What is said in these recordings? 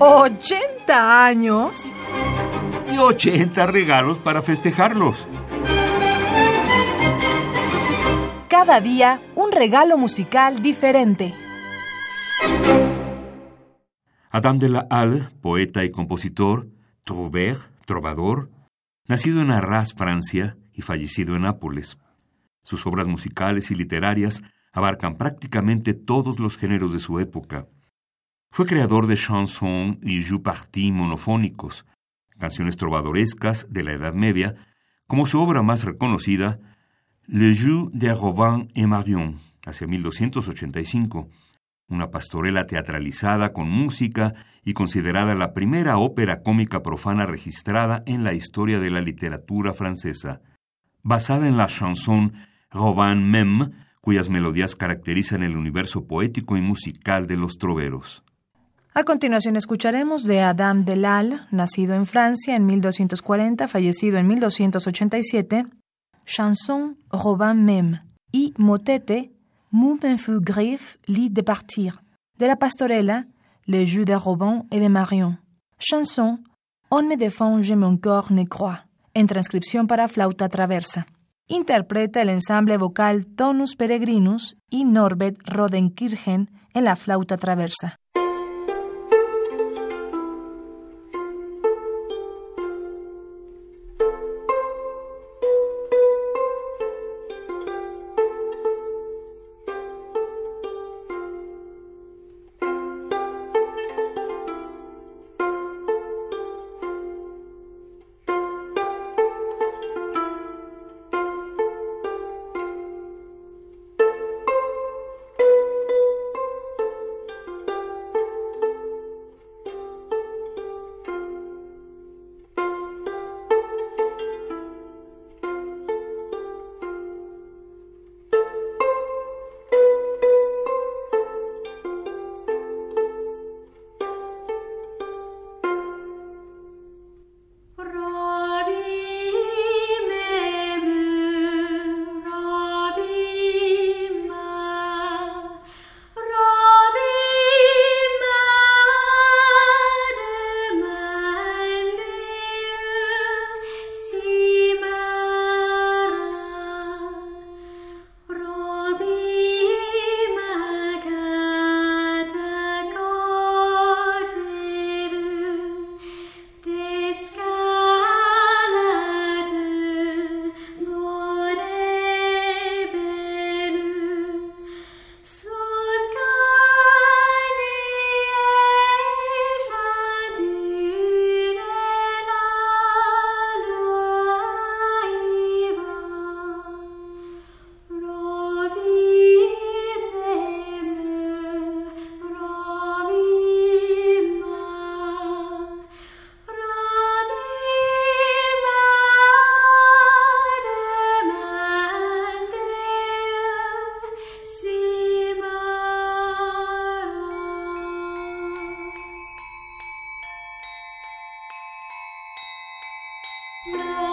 ¿80 años? Y 80 regalos para festejarlos. Cada día un regalo musical diferente. Adam de la Halle, poeta y compositor, trouveur, trovador, nacido en Arras, Francia, y fallecido en Nápoles. Sus obras musicales y literarias abarcan prácticamente todos los géneros de su época. Fue creador de chansons y jeux partis monofónicos, canciones trovadorescas de la Edad Media, como su obra más reconocida, Le Jeu de Robin et Marion, hacia 1285, una pastorela teatralizada con música y considerada la primera ópera cómica profana registrada en la historia de la literatura francesa. Basada en la chanson Robin Mem, cuyas melodías caracterizan el universo poético y musical de los troveros. A continuación escucharemos de Adam Delal, nacido en Francia en 1240, fallecido en 1287, Chanson Robin Mem y motete Mon fut griffe lit de partir, de la pastorela Les Jeux de Robin et de Marion. Chanson On me défend, je mon corps ne croit, en transcripción para flauta traversa. Interpreta el ensamble vocal Tonus Peregrinus y Norbert Rodenkirchen en la flauta traversa. No.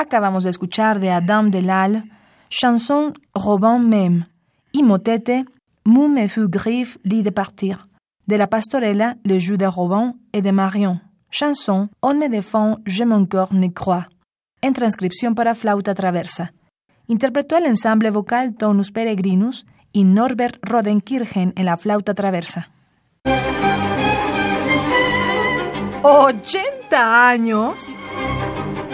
Acabamos de escuchar de Adam Delal, chanson Robin Mem y motete Mou me fut griffe lit de partir, de la pastorela Le jeu de Robin et de Marion, chanson On me défend, je mon corps ne crois, en transcripción para flauta traversa. Interpretó el ensamble vocal Tonus Peregrinus y Norbert Rodenkirchen en la flauta traversa. ¿80 años?